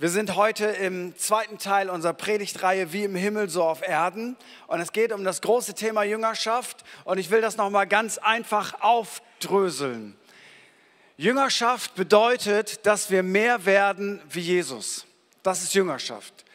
Wir sind heute im zweiten Teil unserer Predigtreihe Wie im Himmel, so auf Erden. Und es geht um das große Thema Jüngerschaft. Und ich will das nochmal ganz einfach aufdröseln. Jüngerschaft bedeutet, dass wir mehr werden wie Jesus. Das ist Jüngerschaft.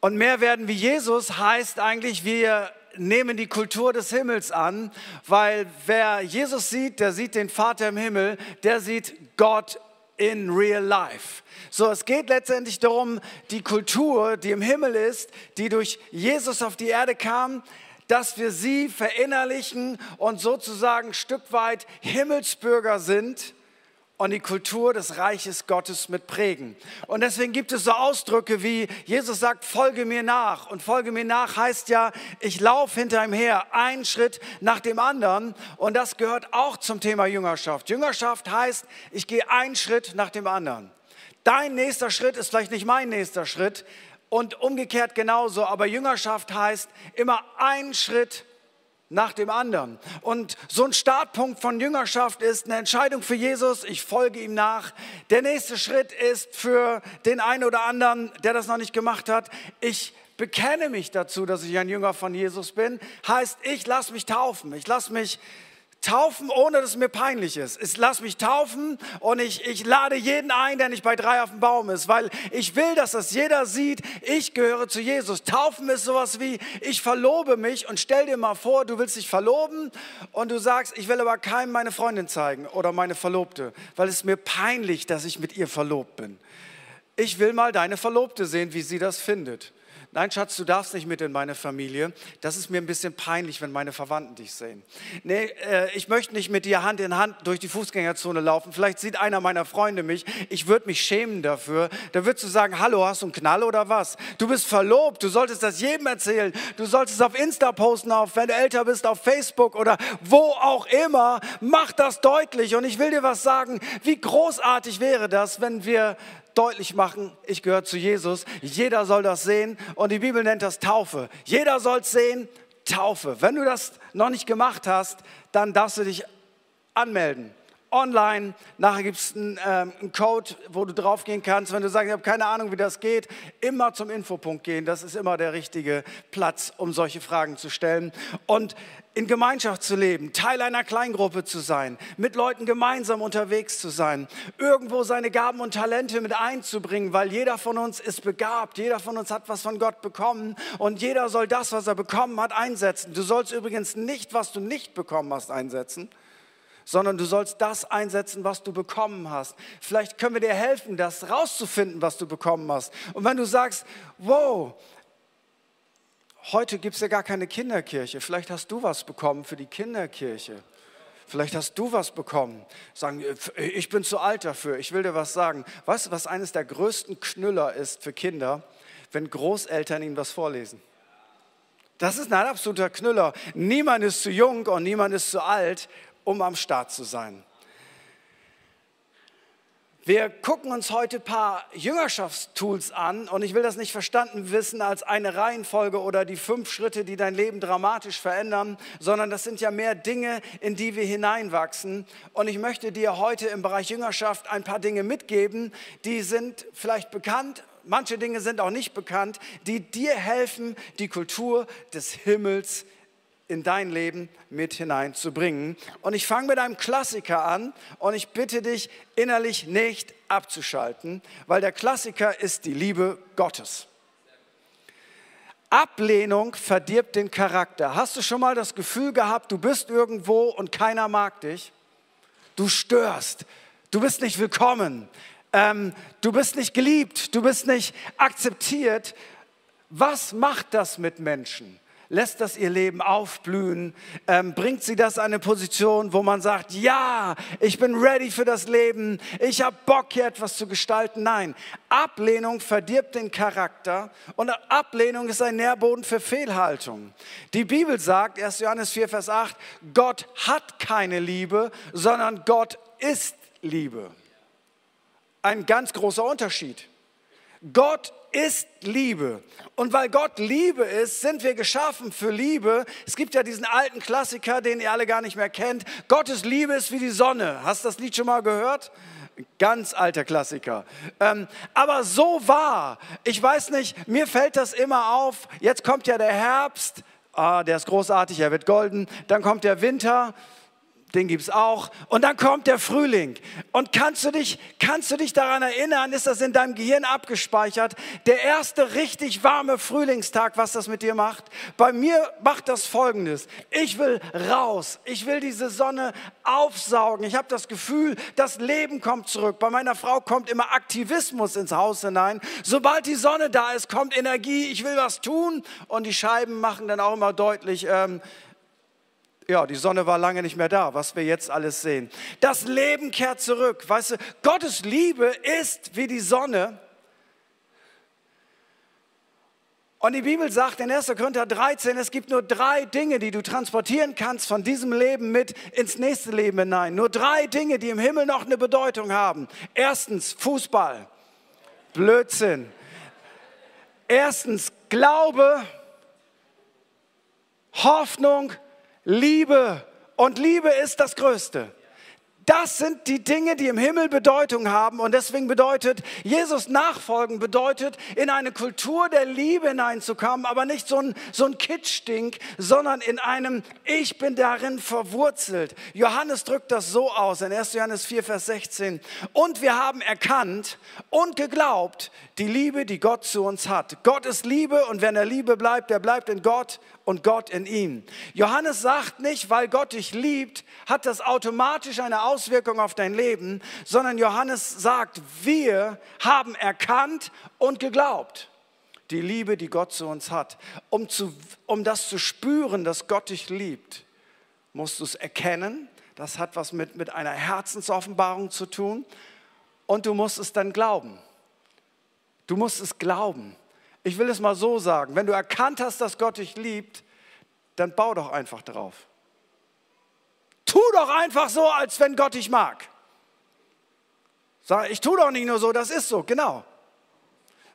Und mehr werden wie Jesus heißt eigentlich, wir nehmen die Kultur des Himmels an, weil wer Jesus sieht, der sieht den Vater im Himmel, der sieht Gott in real life. So, es geht letztendlich darum, die Kultur, die im Himmel ist, die durch Jesus auf die Erde kam, dass wir sie verinnerlichen und sozusagen Stück weit Himmelsbürger sind und die Kultur des Reiches Gottes mit prägen. Und deswegen gibt es so Ausdrücke wie Jesus sagt, folge mir nach. Und folge mir nach heißt ja, ich laufe hinter ihm her, einen Schritt nach dem anderen. Und das gehört auch zum Thema Jüngerschaft. Jüngerschaft heißt, ich gehe einen Schritt nach dem anderen. Dein nächster Schritt ist vielleicht nicht mein nächster Schritt und umgekehrt genauso. Aber Jüngerschaft heißt immer einen Schritt nach dem anderen. Und so ein Startpunkt von Jüngerschaft ist eine Entscheidung für Jesus, ich folge ihm nach. Der nächste Schritt ist für den einen oder anderen, der das noch nicht gemacht hat, ich bekenne mich dazu, dass ich ein Jünger von Jesus bin. Heißt, ich lasse mich taufen, ich lasse mich taufen, ohne dass es mir peinlich ist. Ich lass mich taufen und ich, ich lade jeden ein, der nicht bei drei auf dem Baum ist, weil ich will, dass das jeder sieht, ich gehöre zu Jesus. Taufen ist sowas wie, ich verlobe mich und stell dir mal vor, du willst dich verloben und du sagst, ich will aber keinem meine Freundin zeigen oder meine Verlobte, weil es mir peinlich, dass ich mit ihr verlobt bin. Ich will mal deine Verlobte sehen, wie sie das findet. Nein, Schatz, du darfst nicht mit in meine Familie. Das ist mir ein bisschen peinlich, wenn meine Verwandten dich sehen. Nee, äh, ich möchte nicht mit dir Hand in Hand durch die Fußgängerzone laufen. Vielleicht sieht einer meiner Freunde mich. Ich würde mich schämen dafür. Da würdest du sagen, hallo, hast du einen Knall oder was? Du bist verlobt. Du solltest das jedem erzählen. Du solltest es auf Insta posten, auf, wenn du älter bist, auf Facebook oder wo auch immer. Mach das deutlich. Und ich will dir was sagen. Wie großartig wäre das, wenn wir deutlich machen, ich gehöre zu Jesus. Jeder soll das sehen und die Bibel nennt das Taufe. Jeder soll es sehen, Taufe. Wenn du das noch nicht gemacht hast, dann darfst du dich anmelden. Online, nachher gibt es einen, ähm, einen, Code, wo du draufgehen kannst. Wenn du sagst, ich habe keine Ahnung, wie das geht, immer zum Infopunkt gehen. Das ist immer der richtige Platz, um solche Fragen zu stellen. Und in Gemeinschaft zu leben, Teil einer Kleingruppe zu sein, mit Leuten gemeinsam unterwegs zu sein, irgendwo seine Gaben und Talente mit einzubringen, weil jeder von uns ist begabt, jeder von uns hat was von Gott bekommen und jeder soll das, was er bekommen hat, einsetzen. Du sollst übrigens nicht, was du nicht bekommen hast, einsetzen, sondern du sollst das einsetzen, was du bekommen hast. Vielleicht können wir dir helfen, das rauszufinden, was du bekommen hast. Und wenn du sagst, wow, Heute gibt es ja gar keine Kinderkirche. Vielleicht hast du was bekommen für die Kinderkirche. Vielleicht hast du was bekommen. Sagen, ich bin zu alt dafür. Ich will dir was sagen. Weißt du, was eines der größten Knüller ist für Kinder, wenn Großeltern ihnen was vorlesen? Das ist ein absoluter Knüller. Niemand ist zu jung und niemand ist zu alt, um am Start zu sein. Wir gucken uns heute ein paar Jüngerschaftstools an und ich will das nicht verstanden wissen als eine Reihenfolge oder die fünf Schritte, die dein Leben dramatisch verändern, sondern das sind ja mehr Dinge, in die wir hineinwachsen. Und ich möchte dir heute im Bereich Jüngerschaft ein paar Dinge mitgeben, die sind vielleicht bekannt, manche Dinge sind auch nicht bekannt, die dir helfen, die Kultur des Himmels in dein Leben mit hineinzubringen. Und ich fange mit einem Klassiker an und ich bitte dich innerlich nicht abzuschalten, weil der Klassiker ist die Liebe Gottes. Ablehnung verdirbt den Charakter. Hast du schon mal das Gefühl gehabt, du bist irgendwo und keiner mag dich? Du störst, du bist nicht willkommen, ähm, du bist nicht geliebt, du bist nicht akzeptiert. Was macht das mit Menschen? Lässt das ihr Leben aufblühen, ähm, bringt sie das an eine Position, wo man sagt, ja, ich bin ready für das Leben, ich habe Bock hier etwas zu gestalten. Nein, Ablehnung verdirbt den Charakter und Ablehnung ist ein Nährboden für Fehlhaltung. Die Bibel sagt, 1. Johannes 4, Vers 8, Gott hat keine Liebe, sondern Gott ist Liebe. Ein ganz großer Unterschied. Gott ist Liebe. Und weil Gott Liebe ist, sind wir geschaffen für Liebe. Es gibt ja diesen alten Klassiker, den ihr alle gar nicht mehr kennt. Gottes Liebe ist wie die Sonne. Hast du das Lied schon mal gehört? Ganz alter Klassiker. Ähm, aber so war, ich weiß nicht, mir fällt das immer auf. Jetzt kommt ja der Herbst, ah, der ist großartig, er wird golden. Dann kommt der Winter, den gibt es auch. Und dann kommt der Frühling. Und kannst du, dich, kannst du dich daran erinnern, ist das in deinem Gehirn abgespeichert? Der erste richtig warme Frühlingstag, was das mit dir macht? Bei mir macht das Folgendes. Ich will raus. Ich will diese Sonne aufsaugen. Ich habe das Gefühl, das Leben kommt zurück. Bei meiner Frau kommt immer Aktivismus ins Haus hinein. Sobald die Sonne da ist, kommt Energie. Ich will was tun. Und die Scheiben machen dann auch immer deutlich, ähm, ja, die Sonne war lange nicht mehr da, was wir jetzt alles sehen. Das Leben kehrt zurück. Weißt du, Gottes Liebe ist wie die Sonne. Und die Bibel sagt in 1. Korinther 13, es gibt nur drei Dinge, die du transportieren kannst von diesem Leben mit ins nächste Leben hinein. Nur drei Dinge, die im Himmel noch eine Bedeutung haben. Erstens Fußball. Blödsinn. Erstens Glaube, Hoffnung Liebe. Und Liebe ist das Größte. Das sind die Dinge, die im Himmel Bedeutung haben. Und deswegen bedeutet, Jesus nachfolgen bedeutet, in eine Kultur der Liebe hineinzukommen, aber nicht so ein, so ein Kitschding, sondern in einem, ich bin darin verwurzelt. Johannes drückt das so aus in 1. Johannes 4, Vers 16. Und wir haben erkannt und geglaubt, die Liebe, die Gott zu uns hat. Gott ist Liebe und wenn er Liebe bleibt, der bleibt in Gott und Gott in ihm. Johannes sagt nicht, weil Gott dich liebt, hat das automatisch eine Auswirkung auf dein Leben, sondern Johannes sagt, wir haben erkannt und geglaubt. Die Liebe, die Gott zu uns hat. Um, zu, um das zu spüren, dass Gott dich liebt, musst du es erkennen. Das hat was mit, mit einer Herzensoffenbarung zu tun. Und du musst es dann glauben. Du musst es glauben. Ich will es mal so sagen, wenn du erkannt hast, dass Gott dich liebt, dann bau doch einfach drauf. Tu doch einfach so, als wenn Gott dich mag. Sag, ich tu doch nicht nur so, das ist so, genau.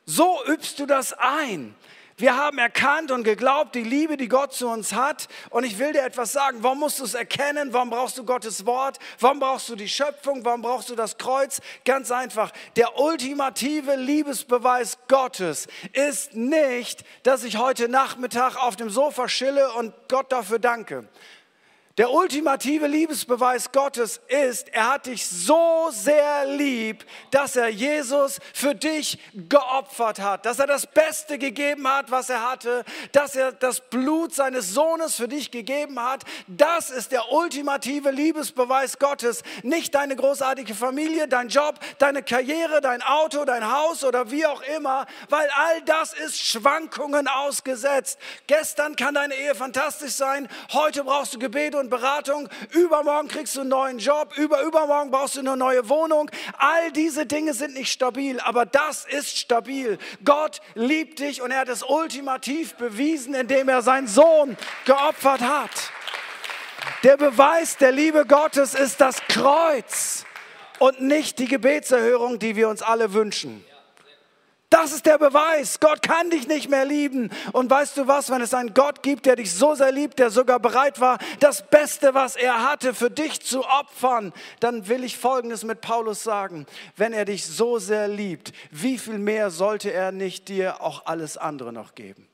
So übst du das ein. Wir haben erkannt und geglaubt, die Liebe, die Gott zu uns hat. Und ich will dir etwas sagen. Warum musst du es erkennen? Warum brauchst du Gottes Wort? Warum brauchst du die Schöpfung? Warum brauchst du das Kreuz? Ganz einfach. Der ultimative Liebesbeweis Gottes ist nicht, dass ich heute Nachmittag auf dem Sofa chille und Gott dafür danke. Der ultimative Liebesbeweis Gottes ist, er hat dich so sehr lieb, dass er Jesus für dich geopfert hat, dass er das Beste gegeben hat, was er hatte, dass er das Blut seines Sohnes für dich gegeben hat. Das ist der ultimative Liebesbeweis Gottes. Nicht deine großartige Familie, dein Job, deine Karriere, dein Auto, dein Haus oder wie auch immer, weil all das ist Schwankungen ausgesetzt. Gestern kann deine Ehe fantastisch sein, heute brauchst du Gebet und Beratung, übermorgen kriegst du einen neuen Job, über übermorgen brauchst du eine neue Wohnung. All diese Dinge sind nicht stabil, aber das ist stabil. Gott liebt dich und er hat es ultimativ bewiesen, indem er seinen Sohn geopfert hat. Der Beweis der Liebe Gottes ist das Kreuz und nicht die Gebetserhörung, die wir uns alle wünschen. Das ist der Beweis. Gott kann dich nicht mehr lieben. Und weißt du was, wenn es einen Gott gibt, der dich so sehr liebt, der sogar bereit war, das Beste, was er hatte, für dich zu opfern, dann will ich Folgendes mit Paulus sagen. Wenn er dich so sehr liebt, wie viel mehr sollte er nicht dir auch alles andere noch geben?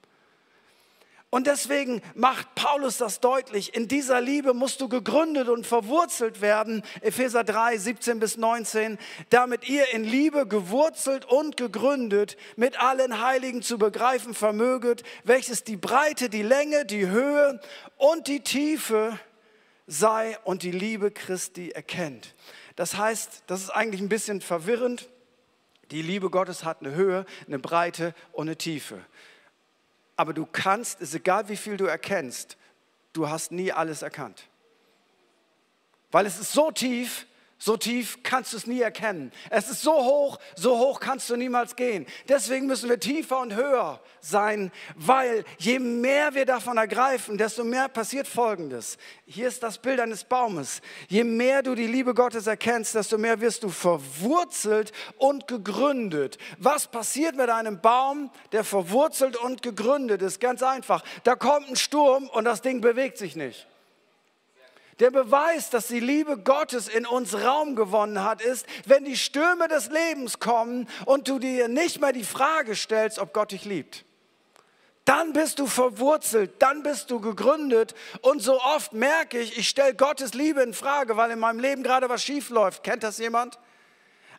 Und deswegen macht Paulus das deutlich. In dieser Liebe musst du gegründet und verwurzelt werden. Epheser 3, 17 bis 19. Damit ihr in Liebe gewurzelt und gegründet mit allen Heiligen zu begreifen vermöget, welches die Breite, die Länge, die Höhe und die Tiefe sei und die Liebe Christi erkennt. Das heißt, das ist eigentlich ein bisschen verwirrend. Die Liebe Gottes hat eine Höhe, eine Breite und eine Tiefe. Aber du kannst, es ist egal wie viel du erkennst, du hast nie alles erkannt. Weil es ist so tief, so tief kannst du es nie erkennen. Es ist so hoch, so hoch kannst du niemals gehen. Deswegen müssen wir tiefer und höher sein, weil je mehr wir davon ergreifen, desto mehr passiert Folgendes. Hier ist das Bild eines Baumes. Je mehr du die Liebe Gottes erkennst, desto mehr wirst du verwurzelt und gegründet. Was passiert mit einem Baum, der verwurzelt und gegründet ist? Ganz einfach. Da kommt ein Sturm und das Ding bewegt sich nicht. Der Beweis, dass die Liebe Gottes in uns Raum gewonnen hat, ist, wenn die Stürme des Lebens kommen und du dir nicht mehr die Frage stellst, ob Gott dich liebt. Dann bist du verwurzelt, dann bist du gegründet. Und so oft merke ich, ich stelle Gottes Liebe in Frage, weil in meinem Leben gerade was schief läuft. Kennt das jemand?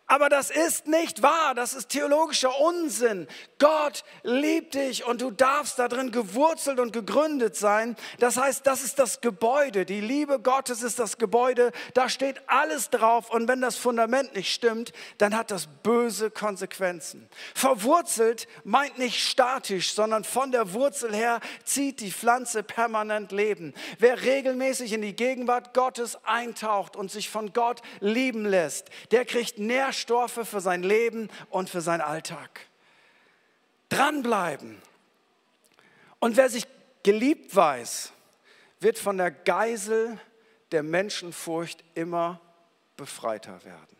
Aber das ist nicht wahr, das ist theologischer Unsinn. Gott liebt dich und du darfst da drin gewurzelt und gegründet sein. Das heißt, das ist das Gebäude. Die Liebe Gottes ist das Gebäude. Da steht alles drauf und wenn das Fundament nicht stimmt, dann hat das böse Konsequenzen. Verwurzelt meint nicht statisch, sondern von der Wurzel her zieht die Pflanze permanent Leben. Wer regelmäßig in die Gegenwart Gottes eintaucht und sich von Gott lieben lässt, der kriegt Nährstoffe Nährstoffe für sein Leben und für seinen Alltag. Dranbleiben. Und wer sich geliebt weiß, wird von der Geisel der Menschenfurcht immer befreiter werden.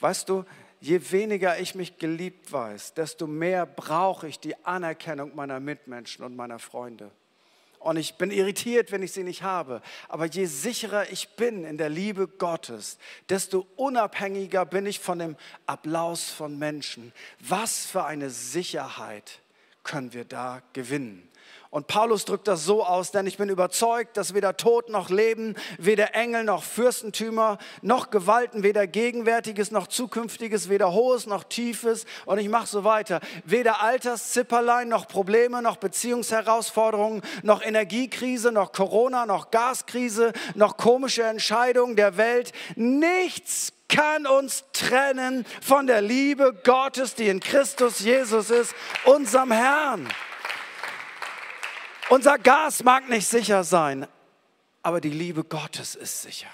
Weißt du, je weniger ich mich geliebt weiß, desto mehr brauche ich die Anerkennung meiner Mitmenschen und meiner Freunde und ich bin irritiert, wenn ich sie nicht habe. Aber je sicherer ich bin in der Liebe Gottes, desto unabhängiger bin ich von dem Applaus von Menschen. Was für eine Sicherheit können wir da gewinnen? Und Paulus drückt das so aus, denn ich bin überzeugt, dass weder Tod noch Leben, weder Engel noch Fürstentümer, noch Gewalten, weder Gegenwärtiges noch Zukünftiges, weder Hohes noch Tiefes, und ich mache so weiter, weder Alterszipperlein noch Probleme, noch Beziehungsherausforderungen, noch Energiekrise, noch Corona, noch Gaskrise, noch komische Entscheidungen der Welt, nichts kann uns trennen von der Liebe Gottes, die in Christus Jesus ist, unserem Herrn. Unser Gas mag nicht sicher sein, aber die Liebe Gottes ist sicher.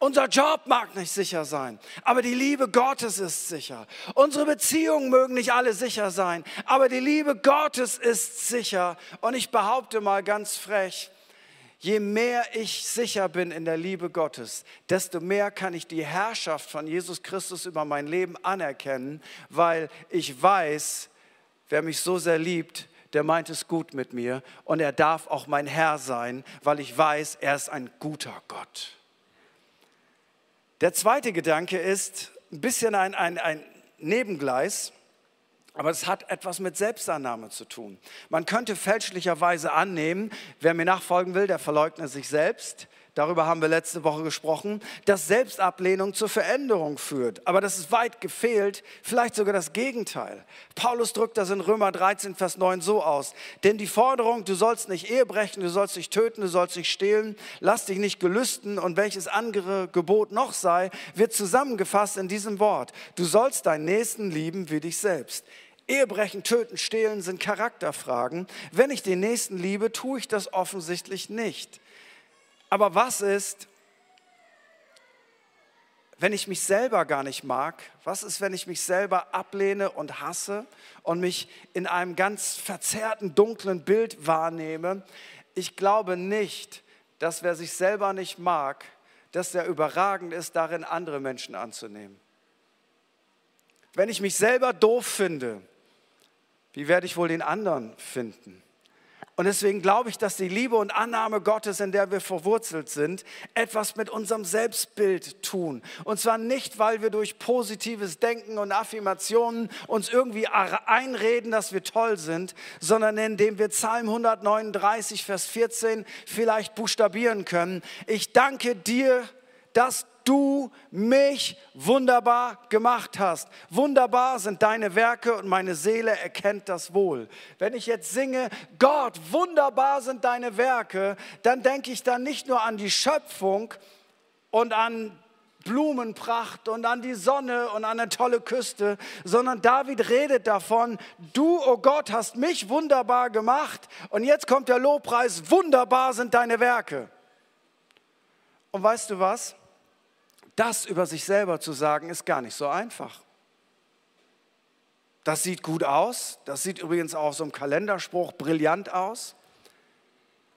Unser Job mag nicht sicher sein, aber die Liebe Gottes ist sicher. Unsere Beziehungen mögen nicht alle sicher sein, aber die Liebe Gottes ist sicher. Und ich behaupte mal ganz frech, je mehr ich sicher bin in der Liebe Gottes, desto mehr kann ich die Herrschaft von Jesus Christus über mein Leben anerkennen, weil ich weiß, wer mich so sehr liebt, der meint es gut mit mir und er darf auch mein Herr sein, weil ich weiß, er ist ein guter Gott. Der zweite Gedanke ist ein bisschen ein, ein, ein Nebengleis, aber es hat etwas mit Selbstannahme zu tun. Man könnte fälschlicherweise annehmen, wer mir nachfolgen will, der verleugne sich selbst, darüber haben wir letzte Woche gesprochen, dass Selbstablehnung zur Veränderung führt. Aber das ist weit gefehlt, vielleicht sogar das Gegenteil. Paulus drückt das in Römer 13, Vers 9 so aus. Denn die Forderung, du sollst nicht Ehe brechen, du sollst nicht töten, du sollst nicht stehlen, lass dich nicht gelüsten und welches andere Gebot noch sei, wird zusammengefasst in diesem Wort. Du sollst deinen Nächsten lieben wie dich selbst. Ehebrechen, Töten, Stehlen sind Charakterfragen. Wenn ich den Nächsten liebe, tue ich das offensichtlich nicht. Aber was ist, wenn ich mich selber gar nicht mag? Was ist, wenn ich mich selber ablehne und hasse und mich in einem ganz verzerrten, dunklen Bild wahrnehme? Ich glaube nicht, dass wer sich selber nicht mag, dass der überragend ist, darin andere Menschen anzunehmen. Wenn ich mich selber doof finde, wie werde ich wohl den anderen finden? Und deswegen glaube ich, dass die Liebe und Annahme Gottes, in der wir verwurzelt sind, etwas mit unserem Selbstbild tun. Und zwar nicht, weil wir durch positives Denken und Affirmationen uns irgendwie einreden, dass wir toll sind, sondern indem wir Psalm 139, Vers 14 vielleicht buchstabieren können. Ich danke dir, dass du mich wunderbar gemacht hast. Wunderbar sind deine Werke und meine Seele erkennt das wohl. Wenn ich jetzt singe, Gott, wunderbar sind deine Werke, dann denke ich dann nicht nur an die Schöpfung und an Blumenpracht und an die Sonne und an eine tolle Küste, sondern David redet davon, du, oh Gott, hast mich wunderbar gemacht und jetzt kommt der Lobpreis, wunderbar sind deine Werke. Und weißt du was? Das über sich selber zu sagen, ist gar nicht so einfach. Das sieht gut aus. Das sieht übrigens auch so im Kalenderspruch brillant aus.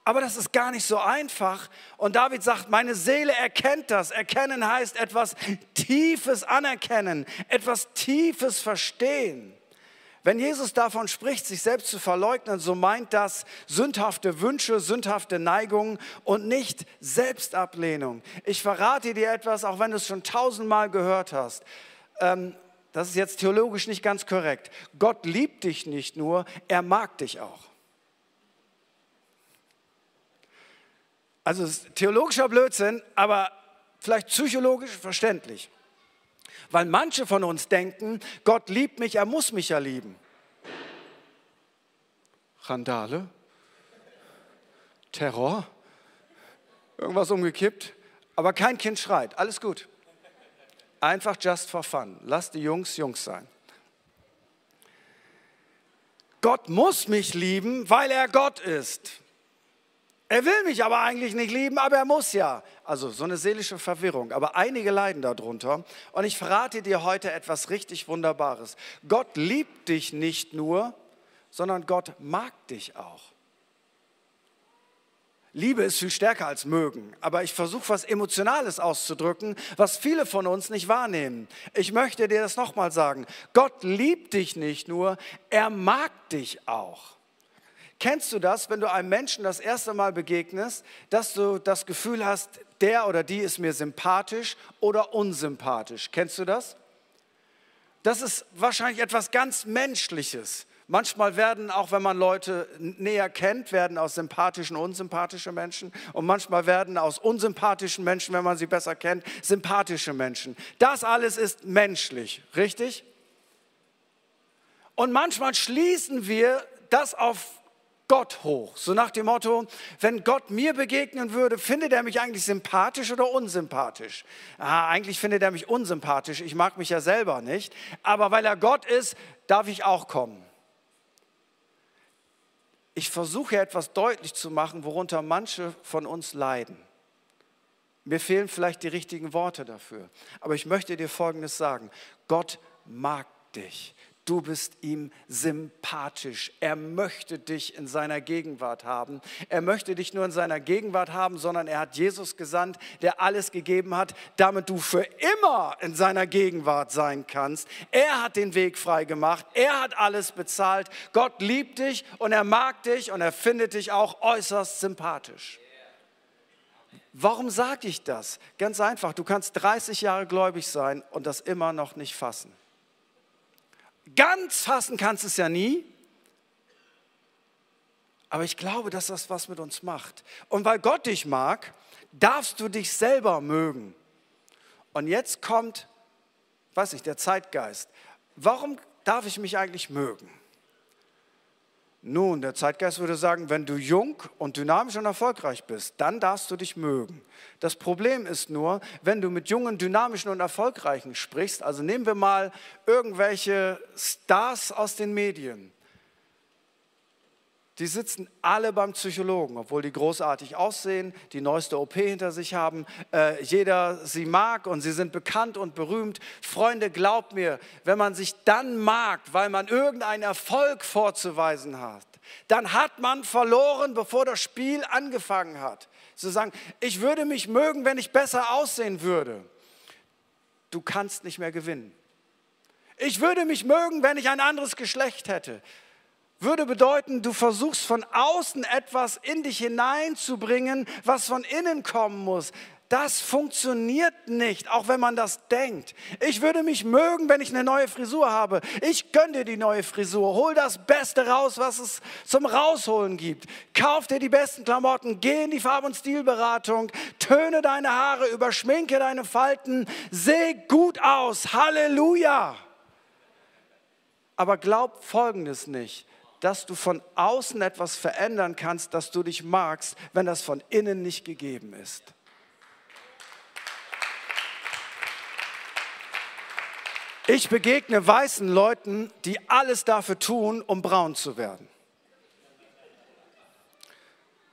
Aber das ist gar nicht so einfach. Und David sagt, meine Seele erkennt das. Erkennen heißt etwas Tiefes anerkennen, etwas Tiefes verstehen. Wenn Jesus davon spricht, sich selbst zu verleugnen, so meint das sündhafte Wünsche, sündhafte Neigungen und nicht Selbstablehnung. Ich verrate dir etwas, auch wenn du es schon tausendmal gehört hast. Ähm, das ist jetzt theologisch nicht ganz korrekt. Gott liebt dich nicht nur, er mag dich auch. Also theologischer Blödsinn, aber vielleicht psychologisch verständlich. Weil manche von uns denken, Gott liebt mich, er muss mich ja lieben. Randale, Terror, irgendwas umgekippt, aber kein Kind schreit, alles gut. Einfach just for fun. Lass die Jungs Jungs sein. Gott muss mich lieben, weil er Gott ist. Er will mich aber eigentlich nicht lieben, aber er muss ja. Also so eine seelische Verwirrung. Aber einige leiden darunter. Und ich verrate dir heute etwas richtig Wunderbares. Gott liebt dich nicht nur, sondern Gott mag dich auch. Liebe ist viel stärker als mögen, aber ich versuche was Emotionales auszudrücken, was viele von uns nicht wahrnehmen. Ich möchte dir das nochmal sagen. Gott liebt dich nicht nur, er mag dich auch. Kennst du das, wenn du einem Menschen das erste Mal begegnest, dass du das Gefühl hast, der oder die ist mir sympathisch oder unsympathisch? Kennst du das? Das ist wahrscheinlich etwas ganz Menschliches. Manchmal werden, auch wenn man Leute näher kennt, werden aus sympathischen unsympathische Menschen. Und manchmal werden aus unsympathischen Menschen, wenn man sie besser kennt, sympathische Menschen. Das alles ist menschlich, richtig? Und manchmal schließen wir das auf Gott hoch. So nach dem Motto, wenn Gott mir begegnen würde, findet er mich eigentlich sympathisch oder unsympathisch? Ah, eigentlich findet er mich unsympathisch. Ich mag mich ja selber nicht. Aber weil er Gott ist, darf ich auch kommen. Ich versuche etwas deutlich zu machen, worunter manche von uns leiden. Mir fehlen vielleicht die richtigen Worte dafür. Aber ich möchte dir Folgendes sagen. Gott mag dich. Du bist ihm sympathisch. Er möchte dich in seiner Gegenwart haben. Er möchte dich nur in seiner Gegenwart haben, sondern er hat Jesus gesandt, der alles gegeben hat, damit du für immer in seiner Gegenwart sein kannst. Er hat den Weg frei gemacht. Er hat alles bezahlt. Gott liebt dich und er mag dich und er findet dich auch äußerst sympathisch. Warum sage ich das? Ganz einfach, du kannst 30 Jahre gläubig sein und das immer noch nicht fassen. Ganz fassen kannst du es ja nie. Aber ich glaube, dass das was mit uns macht. Und weil Gott dich mag, darfst du dich selber mögen. Und jetzt kommt, weiß nicht, der Zeitgeist. Warum darf ich mich eigentlich mögen? Nun, der Zeitgeist würde sagen, wenn du jung und dynamisch und erfolgreich bist, dann darfst du dich mögen. Das Problem ist nur, wenn du mit jungen, dynamischen und erfolgreichen sprichst, also nehmen wir mal irgendwelche Stars aus den Medien, die sitzen alle beim Psychologen, obwohl die großartig aussehen, die neueste OP hinter sich haben, äh, jeder sie mag und sie sind bekannt und berühmt. Freunde, glaubt mir, wenn man sich dann mag, weil man irgendeinen Erfolg vorzuweisen hat, dann hat man verloren, bevor das Spiel angefangen hat. Zu sagen, ich würde mich mögen, wenn ich besser aussehen würde. Du kannst nicht mehr gewinnen. Ich würde mich mögen, wenn ich ein anderes Geschlecht hätte würde bedeuten, du versuchst von außen etwas in dich hineinzubringen, was von innen kommen muss. Das funktioniert nicht, auch wenn man das denkt. Ich würde mich mögen, wenn ich eine neue Frisur habe. Ich gönne dir die neue Frisur. Hol das Beste raus, was es zum Rausholen gibt. Kauf dir die besten Klamotten, geh in die Farb- und Stilberatung, töne deine Haare, überschminke deine Falten, seh gut aus. Halleluja! Aber glaub Folgendes nicht dass du von außen etwas verändern kannst, dass du dich magst, wenn das von innen nicht gegeben ist. Ich begegne weißen Leuten, die alles dafür tun, um braun zu werden.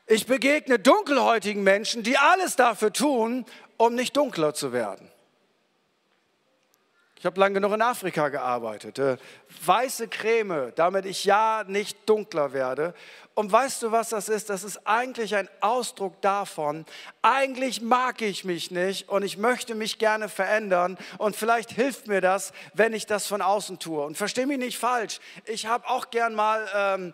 Ich begegne dunkelhäutigen Menschen, die alles dafür tun, um nicht dunkler zu werden. Ich habe lange genug in Afrika gearbeitet. Äh, weiße Creme, damit ich ja nicht dunkler werde. Und weißt du, was das ist? Das ist eigentlich ein Ausdruck davon, eigentlich mag ich mich nicht und ich möchte mich gerne verändern. Und vielleicht hilft mir das, wenn ich das von außen tue. Und verstehe mich nicht falsch. Ich habe auch gern mal... Ähm,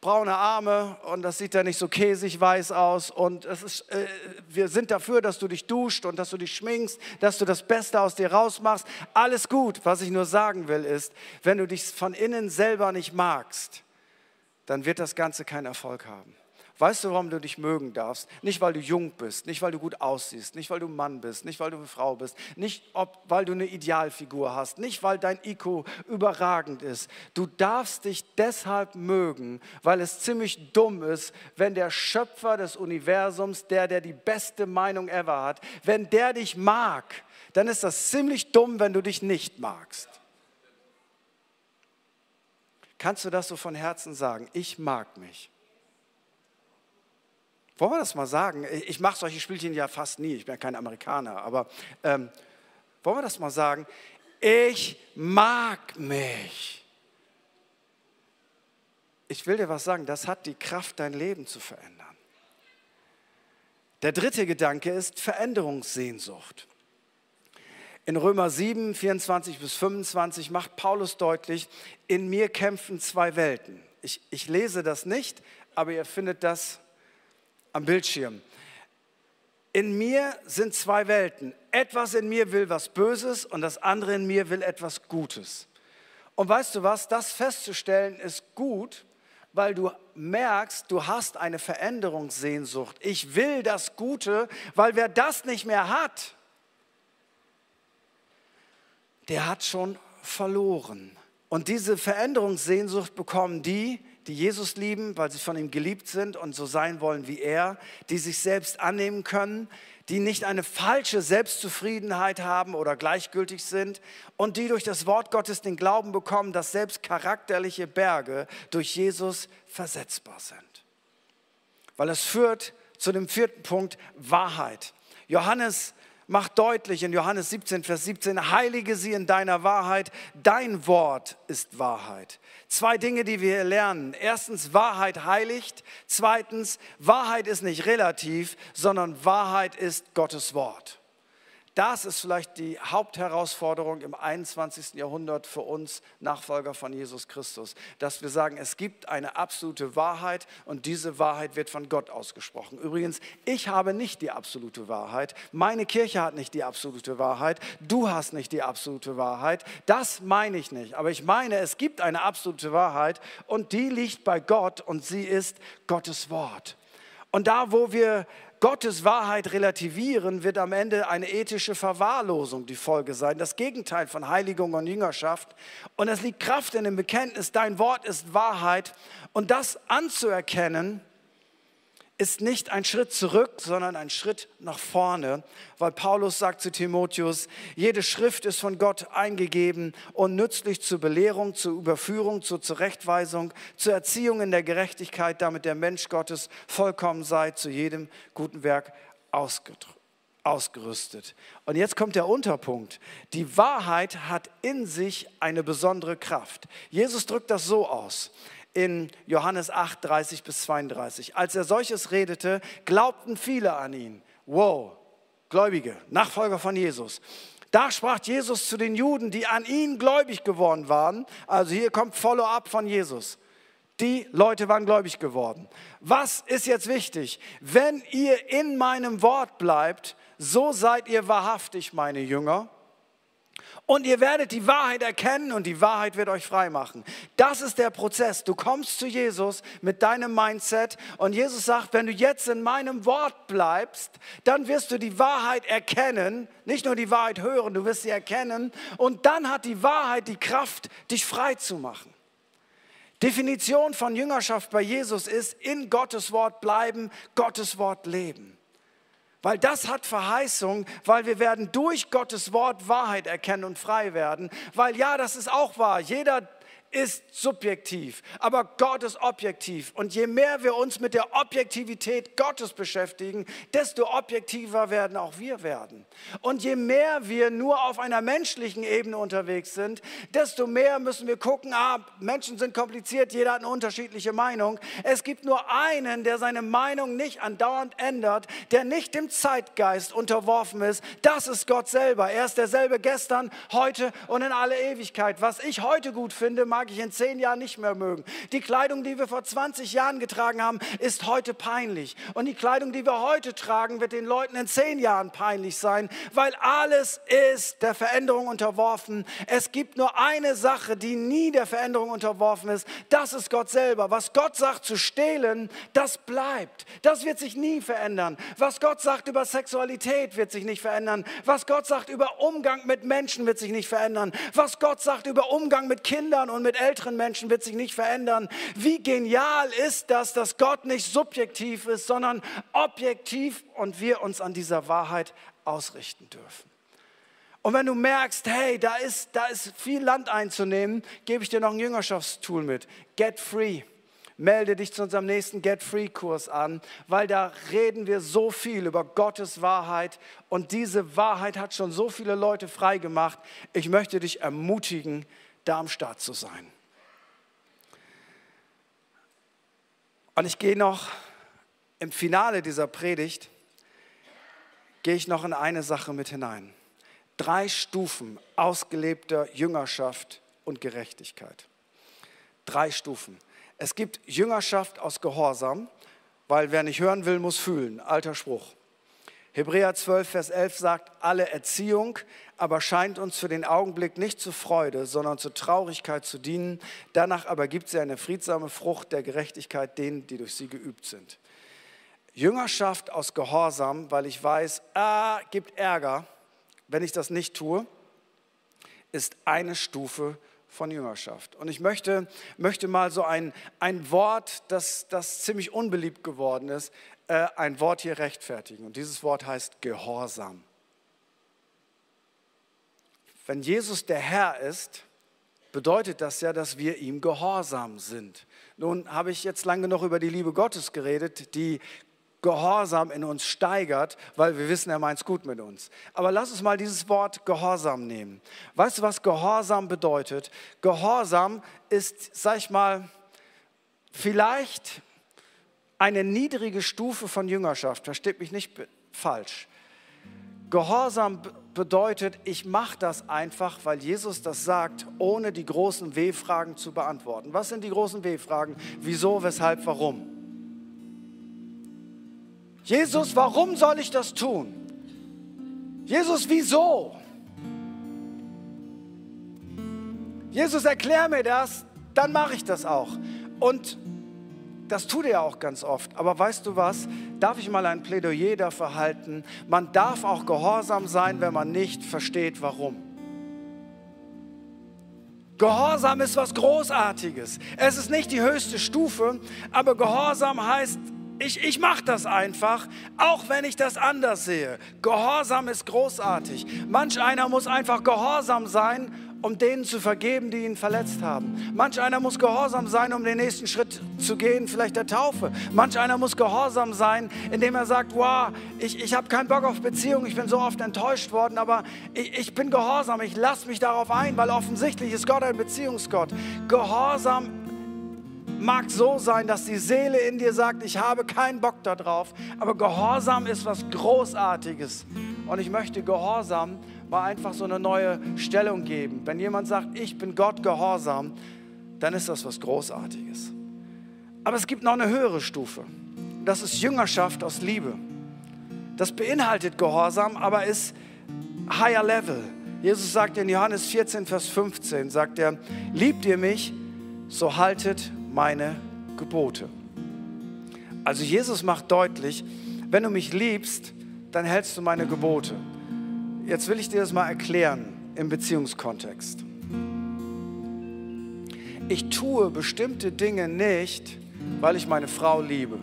braune Arme und das sieht ja nicht so käsig weiß aus. Und es ist, äh, wir sind dafür, dass du dich duscht und dass du dich schminkst, dass du das Beste aus dir rausmachst. Alles gut. Was ich nur sagen will, ist, wenn du dich von innen selber nicht magst, dann wird das Ganze keinen Erfolg haben. Weißt du, warum du dich mögen darfst? Nicht, weil du jung bist, nicht, weil du gut aussiehst, nicht, weil du Mann bist, nicht, weil du eine Frau bist, nicht, ob, weil du eine Idealfigur hast, nicht, weil dein IQ überragend ist. Du darfst dich deshalb mögen, weil es ziemlich dumm ist, wenn der Schöpfer des Universums, der, der die beste Meinung ever hat, wenn der dich mag, dann ist das ziemlich dumm, wenn du dich nicht magst. Kannst du das so von Herzen sagen? Ich mag mich. Wollen wir das mal sagen? Ich mache solche Spielchen ja fast nie, ich bin ja kein Amerikaner, aber ähm, wollen wir das mal sagen? Ich mag mich. Ich will dir was sagen, das hat die Kraft, dein Leben zu verändern. Der dritte Gedanke ist Veränderungssehnsucht. In Römer 7, 24 bis 25 macht Paulus deutlich, in mir kämpfen zwei Welten. Ich, ich lese das nicht, aber ihr findet das am Bildschirm. In mir sind zwei Welten. Etwas in mir will was Böses und das andere in mir will etwas Gutes. Und weißt du was, das festzustellen ist gut, weil du merkst, du hast eine Veränderungssehnsucht. Ich will das Gute, weil wer das nicht mehr hat, der hat schon verloren. Und diese Veränderungssehnsucht bekommen die, die Jesus lieben, weil sie von ihm geliebt sind und so sein wollen wie er, die sich selbst annehmen können, die nicht eine falsche Selbstzufriedenheit haben oder gleichgültig sind und die durch das Wort Gottes den Glauben bekommen, dass selbst charakterliche Berge durch Jesus versetzbar sind. Weil es führt zu dem vierten Punkt Wahrheit. Johannes macht deutlich in Johannes 17, Vers 17, heilige sie in deiner Wahrheit, dein Wort ist Wahrheit. Zwei Dinge, die wir lernen. Erstens, Wahrheit heiligt. Zweitens, Wahrheit ist nicht relativ, sondern Wahrheit ist Gottes Wort. Das ist vielleicht die Hauptherausforderung im 21. Jahrhundert für uns Nachfolger von Jesus Christus, dass wir sagen, es gibt eine absolute Wahrheit und diese Wahrheit wird von Gott ausgesprochen. Übrigens, ich habe nicht die absolute Wahrheit, meine Kirche hat nicht die absolute Wahrheit, du hast nicht die absolute Wahrheit, das meine ich nicht, aber ich meine, es gibt eine absolute Wahrheit und die liegt bei Gott und sie ist Gottes Wort. Und da, wo wir Gottes Wahrheit relativieren, wird am Ende eine ethische Verwahrlosung die Folge sein. Das Gegenteil von Heiligung und Jüngerschaft. Und es liegt Kraft in dem Bekenntnis, dein Wort ist Wahrheit. Und das anzuerkennen, ist nicht ein Schritt zurück, sondern ein Schritt nach vorne, weil Paulus sagt zu Timotheus, jede Schrift ist von Gott eingegeben und nützlich zur Belehrung, zur Überführung, zur Zurechtweisung, zur Erziehung in der Gerechtigkeit, damit der Mensch Gottes vollkommen sei, zu jedem guten Werk ausgerüstet. Und jetzt kommt der Unterpunkt. Die Wahrheit hat in sich eine besondere Kraft. Jesus drückt das so aus in Johannes 8, 30 bis 32. Als er solches redete, glaubten viele an ihn. Wow, Gläubige, Nachfolger von Jesus. Da sprach Jesus zu den Juden, die an ihn gläubig geworden waren. Also hier kommt Follow-up von Jesus. Die Leute waren gläubig geworden. Was ist jetzt wichtig? Wenn ihr in meinem Wort bleibt, so seid ihr wahrhaftig meine Jünger und ihr werdet die Wahrheit erkennen und die Wahrheit wird euch frei machen. Das ist der Prozess. Du kommst zu Jesus mit deinem Mindset und Jesus sagt, wenn du jetzt in meinem Wort bleibst, dann wirst du die Wahrheit erkennen, nicht nur die Wahrheit hören, du wirst sie erkennen und dann hat die Wahrheit die Kraft, dich frei zu machen. Definition von Jüngerschaft bei Jesus ist in Gottes Wort bleiben, Gottes Wort leben. Weil das hat Verheißung, weil wir werden durch Gottes Wort Wahrheit erkennen und frei werden. Weil ja, das ist auch wahr. Jeder ist subjektiv, aber Gott ist objektiv. Und je mehr wir uns mit der Objektivität Gottes beschäftigen, desto objektiver werden auch wir werden. Und je mehr wir nur auf einer menschlichen Ebene unterwegs sind, desto mehr müssen wir gucken, ah, Menschen sind kompliziert, jeder hat eine unterschiedliche Meinung. Es gibt nur einen, der seine Meinung nicht andauernd ändert, der nicht dem Zeitgeist unterworfen ist. Das ist Gott selber. Er ist derselbe gestern, heute und in alle Ewigkeit. Was ich heute gut finde, mag ich in zehn Jahren nicht mehr mögen. Die Kleidung, die wir vor 20 Jahren getragen haben, ist heute peinlich. Und die Kleidung, die wir heute tragen, wird den Leuten in zehn Jahren peinlich sein, weil alles ist der Veränderung unterworfen. Es gibt nur eine Sache, die nie der Veränderung unterworfen ist. Das ist Gott selber. Was Gott sagt zu stehlen, das bleibt. Das wird sich nie verändern. Was Gott sagt über Sexualität, wird sich nicht verändern. Was Gott sagt über Umgang mit Menschen, wird sich nicht verändern. Was Gott sagt über Umgang mit Kindern und mit mit älteren Menschen wird sich nicht verändern. Wie genial ist das, dass Gott nicht subjektiv ist, sondern objektiv und wir uns an dieser Wahrheit ausrichten dürfen. Und wenn du merkst, hey, da ist, da ist viel Land einzunehmen, gebe ich dir noch ein Jüngerschaftstool mit. Get Free. Melde dich zu unserem nächsten Get Free Kurs an, weil da reden wir so viel über Gottes Wahrheit und diese Wahrheit hat schon so viele Leute frei gemacht. Ich möchte dich ermutigen, da am Start zu sein. Und ich gehe noch im Finale dieser Predigt, gehe ich noch in eine Sache mit hinein. Drei Stufen ausgelebter Jüngerschaft und Gerechtigkeit. Drei Stufen. Es gibt Jüngerschaft aus Gehorsam, weil wer nicht hören will, muss fühlen. Alter Spruch. Hebräer 12, Vers 11 sagt, alle Erziehung aber scheint uns für den Augenblick nicht zur Freude, sondern zur Traurigkeit zu dienen. Danach aber gibt sie eine friedsame Frucht der Gerechtigkeit denen, die durch sie geübt sind. Jüngerschaft aus Gehorsam, weil ich weiß, ah, gibt Ärger, wenn ich das nicht tue, ist eine Stufe von Jüngerschaft. Und ich möchte, möchte mal so ein, ein Wort, das, das ziemlich unbeliebt geworden ist, äh, ein Wort hier rechtfertigen. Und dieses Wort heißt Gehorsam. Wenn Jesus der Herr ist, bedeutet das ja, dass wir ihm gehorsam sind. Nun habe ich jetzt lange genug über die Liebe Gottes geredet, die Gehorsam in uns steigert, weil wir wissen, er meint es gut mit uns. Aber lass uns mal dieses Wort Gehorsam nehmen. Weißt du, was Gehorsam bedeutet? Gehorsam ist, sag ich mal, vielleicht eine niedrige Stufe von Jüngerschaft. Versteht mich nicht falsch. Gehorsam bedeutet, ich mache das einfach, weil Jesus das sagt, ohne die großen W-Fragen zu beantworten. Was sind die großen W-Fragen? Wieso, weshalb, warum? Jesus, warum soll ich das tun? Jesus, wieso? Jesus, erklär mir das, dann mache ich das auch. Und das tut er auch ganz oft. Aber weißt du was? Darf ich mal ein Plädoyer dafür halten? Man darf auch gehorsam sein, wenn man nicht versteht, warum. Gehorsam ist was Großartiges. Es ist nicht die höchste Stufe, aber Gehorsam heißt, ich, ich mache das einfach, auch wenn ich das anders sehe. Gehorsam ist großartig. Manch einer muss einfach gehorsam sein um denen zu vergeben, die ihn verletzt haben. Manch einer muss gehorsam sein, um den nächsten Schritt zu gehen, vielleicht der Taufe. Manch einer muss gehorsam sein, indem er sagt, wow, ich, ich habe keinen Bock auf Beziehung, ich bin so oft enttäuscht worden, aber ich, ich bin gehorsam, ich lasse mich darauf ein, weil offensichtlich ist Gott ein Beziehungsgott. Gehorsam mag so sein, dass die Seele in dir sagt, ich habe keinen Bock darauf, aber Gehorsam ist was Großartiges. Und ich möchte Gehorsam mal einfach so eine neue Stellung geben. Wenn jemand sagt, ich bin Gott gehorsam, dann ist das was Großartiges. Aber es gibt noch eine höhere Stufe. Das ist Jüngerschaft aus Liebe. Das beinhaltet Gehorsam, aber ist higher level. Jesus sagt in Johannes 14, Vers 15, sagt er, liebt ihr mich, so haltet meine Gebote. Also Jesus macht deutlich, wenn du mich liebst, dann hältst du meine Gebote. Jetzt will ich dir das mal erklären im Beziehungskontext. Ich tue bestimmte Dinge nicht, weil ich meine Frau liebe.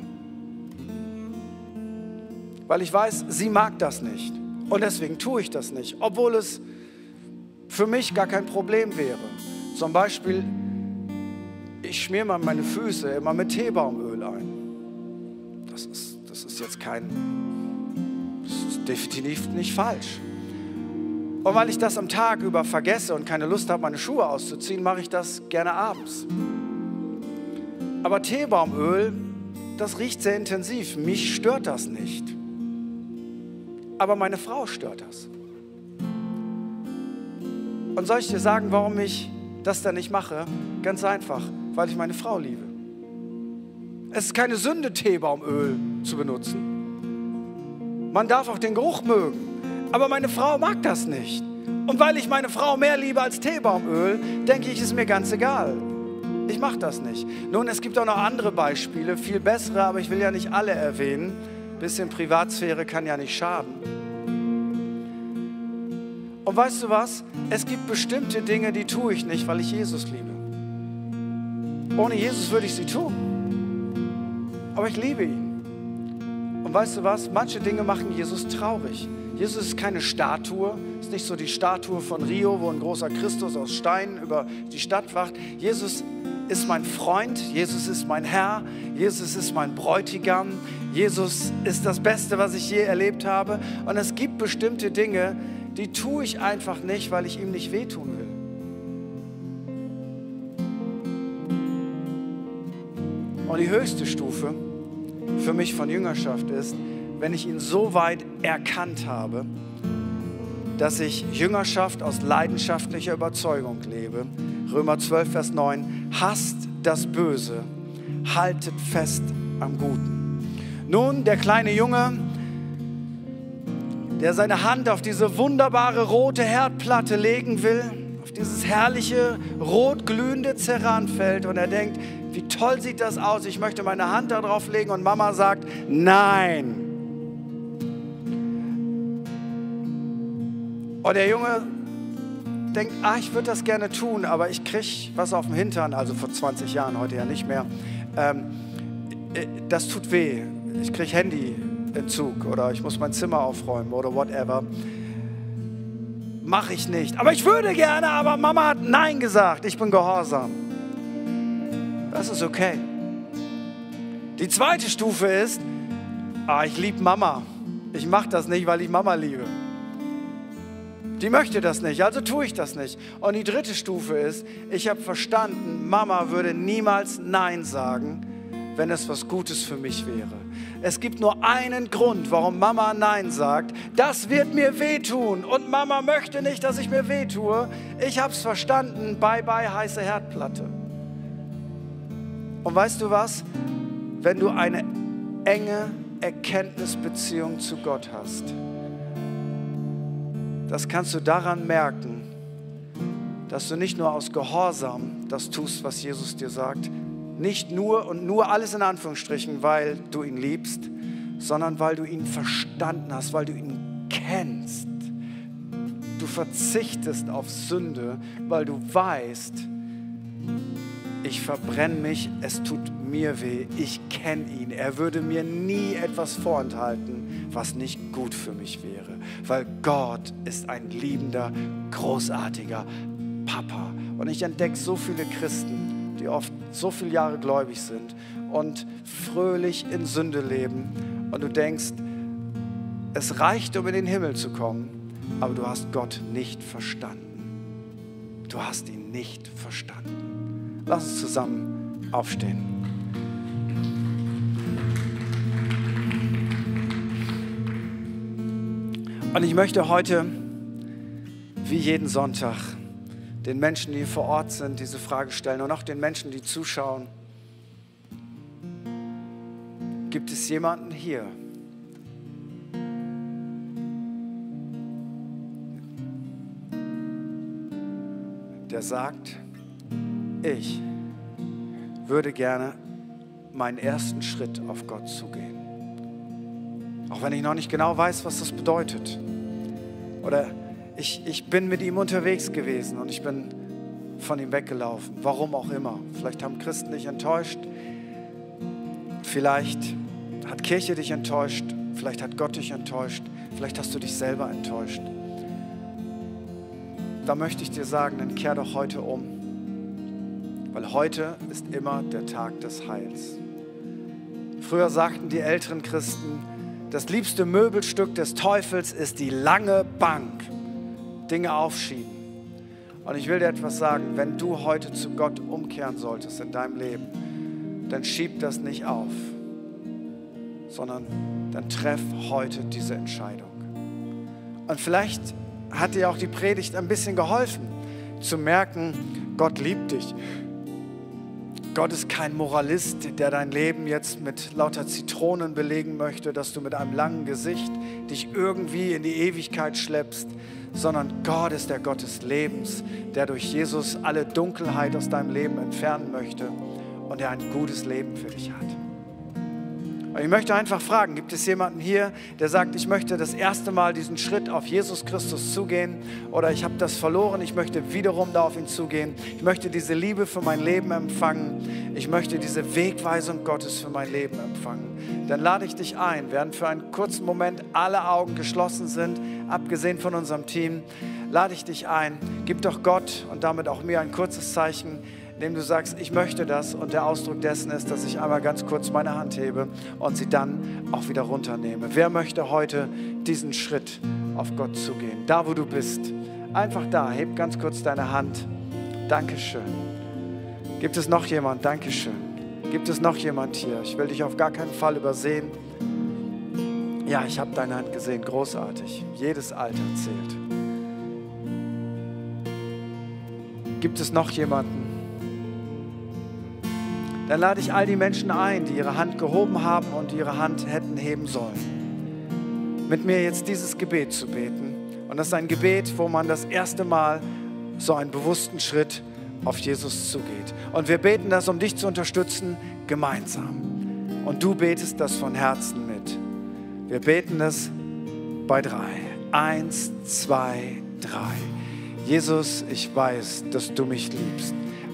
Weil ich weiß, sie mag das nicht. Und deswegen tue ich das nicht, obwohl es für mich gar kein Problem wäre. Zum Beispiel, ich schmiere mal meine Füße immer mit Teebaumöl ein. Das ist, das ist jetzt kein, das ist definitiv nicht falsch. Und weil ich das am Tag über vergesse und keine Lust habe, meine Schuhe auszuziehen, mache ich das gerne abends. Aber Teebaumöl, das riecht sehr intensiv. Mich stört das nicht. Aber meine Frau stört das. Und soll ich dir sagen, warum ich das dann nicht mache? Ganz einfach, weil ich meine Frau liebe. Es ist keine Sünde, Teebaumöl zu benutzen. Man darf auch den Geruch mögen. Aber meine Frau mag das nicht. Und weil ich meine Frau mehr liebe als Teebaumöl, denke ich, ist mir ganz egal. Ich mache das nicht. Nun, es gibt auch noch andere Beispiele, viel bessere, aber ich will ja nicht alle erwähnen. Ein bisschen Privatsphäre kann ja nicht schaden. Und weißt du was? Es gibt bestimmte Dinge, die tue ich nicht, weil ich Jesus liebe. Ohne Jesus würde ich sie tun. Aber ich liebe ihn. Und weißt du was? Manche Dinge machen Jesus traurig. Jesus ist keine Statue, ist nicht so die Statue von Rio, wo ein großer Christus aus Stein über die Stadt wacht. Jesus ist mein Freund, Jesus ist mein Herr, Jesus ist mein Bräutigam, Jesus ist das Beste, was ich je erlebt habe. Und es gibt bestimmte Dinge, die tue ich einfach nicht, weil ich ihm nicht wehtun will. Und die höchste Stufe für mich von Jüngerschaft ist, wenn ich ihn so weit erkannt habe, dass ich Jüngerschaft aus leidenschaftlicher Überzeugung lebe. Römer 12, Vers 9. Hasst das Böse, haltet fest am Guten. Nun, der kleine Junge, der seine Hand auf diese wunderbare rote Herdplatte legen will, auf dieses herrliche rotglühende Ceranfeld und er denkt, wie toll sieht das aus, ich möchte meine Hand darauf legen und Mama sagt, nein. Und der Junge denkt, ah, ich würde das gerne tun, aber ich kriege was auf dem Hintern, also vor 20 Jahren, heute ja nicht mehr. Ähm, äh, das tut weh. Ich kriege Handyentzug oder ich muss mein Zimmer aufräumen oder whatever. Mache ich nicht. Aber ich würde gerne, aber Mama hat Nein gesagt. Ich bin gehorsam. Das ist okay. Die zweite Stufe ist, ah, ich liebe Mama. Ich mache das nicht, weil ich Mama liebe. Die möchte das nicht, also tue ich das nicht. Und die dritte Stufe ist, ich habe verstanden, Mama würde niemals Nein sagen, wenn es was Gutes für mich wäre. Es gibt nur einen Grund, warum Mama Nein sagt. Das wird mir wehtun. Und Mama möchte nicht, dass ich mir wehtue. Ich habe es verstanden. Bye bye heiße Herdplatte. Und weißt du was? Wenn du eine enge Erkenntnisbeziehung zu Gott hast, das kannst du daran merken, dass du nicht nur aus Gehorsam das tust, was Jesus dir sagt, nicht nur und nur alles in Anführungsstrichen, weil du ihn liebst, sondern weil du ihn verstanden hast, weil du ihn kennst. Du verzichtest auf Sünde, weil du weißt, ich verbrenne mich, es tut mir weh, ich kenne ihn. Er würde mir nie etwas vorenthalten, was nicht gut für mich wäre, weil Gott ist ein liebender, großartiger Papa. Und ich entdecke so viele Christen, die oft so viele Jahre gläubig sind und fröhlich in Sünde leben. Und du denkst, es reicht, um in den Himmel zu kommen, aber du hast Gott nicht verstanden. Du hast ihn nicht verstanden. Lass uns zusammen aufstehen. Und ich möchte heute, wie jeden Sonntag, den Menschen, die vor Ort sind, diese Frage stellen und auch den Menschen, die zuschauen. Gibt es jemanden hier, der sagt, ich würde gerne meinen ersten Schritt auf Gott zugehen. Auch wenn ich noch nicht genau weiß, was das bedeutet. Oder ich, ich bin mit ihm unterwegs gewesen und ich bin von ihm weggelaufen. Warum auch immer. Vielleicht haben Christen dich enttäuscht. Vielleicht hat Kirche dich enttäuscht. Vielleicht hat Gott dich enttäuscht. Vielleicht hast du dich selber enttäuscht. Da möchte ich dir sagen, dann kehr doch heute um. weil heute ist immer der Tag des Heils. Früher sagten die älteren Christen, das liebste Möbelstück des Teufels ist die lange Bank. Dinge aufschieben. Und ich will dir etwas sagen, wenn du heute zu Gott umkehren solltest in deinem Leben, dann schieb das nicht auf, sondern dann treff heute diese Entscheidung. Und vielleicht hat dir auch die Predigt ein bisschen geholfen, zu merken, Gott liebt dich. Gott ist kein Moralist, der dein Leben jetzt mit lauter Zitronen belegen möchte, dass du mit einem langen Gesicht dich irgendwie in die Ewigkeit schleppst, sondern Gott ist der Gott des Lebens, der durch Jesus alle Dunkelheit aus deinem Leben entfernen möchte und der ein gutes Leben für dich hat. Und ich möchte einfach fragen, gibt es jemanden hier, der sagt, ich möchte das erste Mal diesen Schritt auf Jesus Christus zugehen oder ich habe das verloren, ich möchte wiederum da auf ihn zugehen. Ich möchte diese Liebe für mein Leben empfangen. Ich möchte diese Wegweisung Gottes für mein Leben empfangen. Dann lade ich dich ein, während für einen kurzen Moment alle Augen geschlossen sind, abgesehen von unserem Team, lade ich dich ein, gib doch Gott und damit auch mir ein kurzes Zeichen indem du sagst, ich möchte das und der Ausdruck dessen ist, dass ich einmal ganz kurz meine Hand hebe und sie dann auch wieder runternehme. Wer möchte heute diesen Schritt auf Gott zugehen? Da, wo du bist. Einfach da, heb ganz kurz deine Hand. Dankeschön. Gibt es noch jemand? Dankeschön. Gibt es noch jemand hier? Ich will dich auf gar keinen Fall übersehen. Ja, ich habe deine Hand gesehen. Großartig. Jedes Alter zählt. Gibt es noch jemanden? Dann lade ich all die Menschen ein, die ihre Hand gehoben haben und ihre Hand hätten heben sollen, mit mir jetzt dieses Gebet zu beten. Und das ist ein Gebet, wo man das erste Mal so einen bewussten Schritt auf Jesus zugeht. Und wir beten das, um dich zu unterstützen, gemeinsam. Und du betest das von Herzen mit. Wir beten es bei drei. Eins, zwei, drei. Jesus, ich weiß, dass du mich liebst.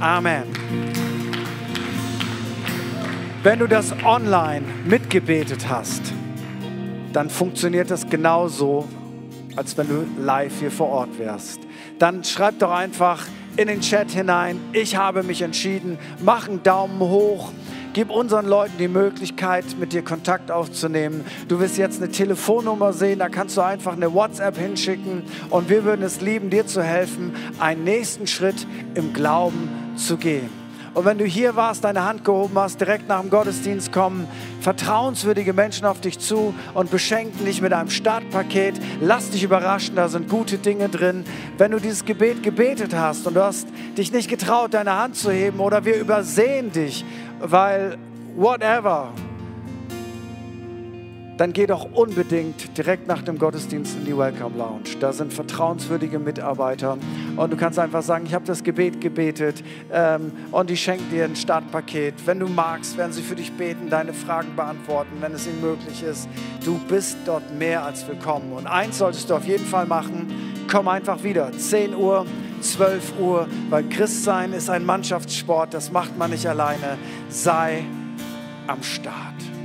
Amen. Wenn du das online mitgebetet hast, dann funktioniert das genauso, als wenn du live hier vor Ort wärst. Dann schreib doch einfach in den Chat hinein, ich habe mich entschieden, mach einen Daumen hoch Gib unseren Leuten die Möglichkeit, mit dir Kontakt aufzunehmen. Du wirst jetzt eine Telefonnummer sehen, da kannst du einfach eine WhatsApp hinschicken und wir würden es lieben, dir zu helfen, einen nächsten Schritt im Glauben zu gehen. Und wenn du hier warst, deine Hand gehoben hast, direkt nach dem Gottesdienst kommen, vertrauenswürdige Menschen auf dich zu und beschenken dich mit einem Startpaket. Lass dich überraschen, da sind gute Dinge drin. Wenn du dieses Gebet gebetet hast und du hast dich nicht getraut, deine Hand zu heben oder wir übersehen dich, weil whatever, dann geh doch unbedingt direkt nach dem Gottesdienst in die Welcome Lounge. Da sind vertrauenswürdige Mitarbeiter und du kannst einfach sagen, ich habe das Gebet gebetet ähm, und die schenken dir ein Startpaket. Wenn du magst, werden sie für dich beten, deine Fragen beantworten, wenn es ihnen möglich ist. Du bist dort mehr als willkommen. Und eins solltest du auf jeden Fall machen, komm einfach wieder, 10 Uhr. 12 Uhr, weil Christsein ist ein Mannschaftssport, das macht man nicht alleine. Sei am Start.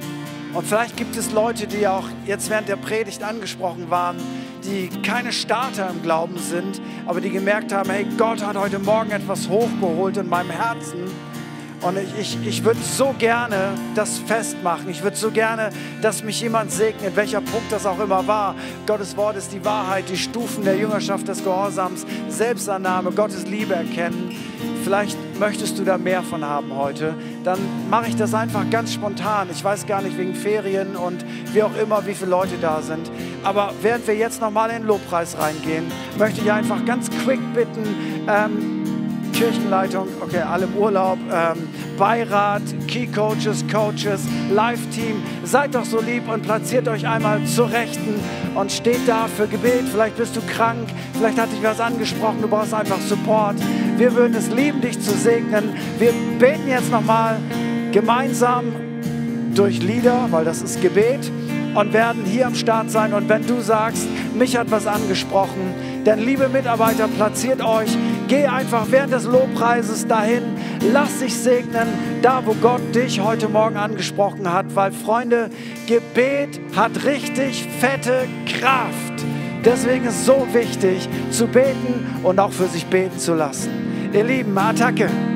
Und vielleicht gibt es Leute, die auch jetzt während der Predigt angesprochen waren, die keine Starter im Glauben sind, aber die gemerkt haben, hey, Gott hat heute Morgen etwas hochgeholt in meinem Herzen. Und ich, ich, ich würde so gerne das festmachen. Ich würde so gerne, dass mich jemand segnet, welcher Punkt das auch immer war. Gottes Wort ist die Wahrheit, die Stufen der Jüngerschaft des Gehorsams, Selbstannahme, Gottes Liebe erkennen. Vielleicht möchtest du da mehr von haben heute. Dann mache ich das einfach ganz spontan. Ich weiß gar nicht wegen Ferien und wie auch immer, wie viele Leute da sind. Aber während wir jetzt nochmal in den Lobpreis reingehen, möchte ich einfach ganz quick bitten, ähm, Kirchenleitung, okay, alle im Urlaub, ähm, Beirat, Key Coaches, Coaches, Live-Team, seid doch so lieb und platziert euch einmal zur Rechten und steht da für Gebet. Vielleicht bist du krank, vielleicht hat dich was angesprochen, du brauchst einfach Support. Wir würden es lieben, dich zu segnen. Wir beten jetzt nochmal gemeinsam durch Lieder, weil das ist Gebet und werden hier am Start sein. Und wenn du sagst, mich hat was angesprochen, denn liebe Mitarbeiter, platziert euch, geh einfach während des Lobpreises dahin, lass dich segnen, da wo Gott dich heute Morgen angesprochen hat, weil Freunde, Gebet hat richtig fette Kraft. Deswegen ist es so wichtig zu beten und auch für sich beten zu lassen. Ihr Lieben, Attacke!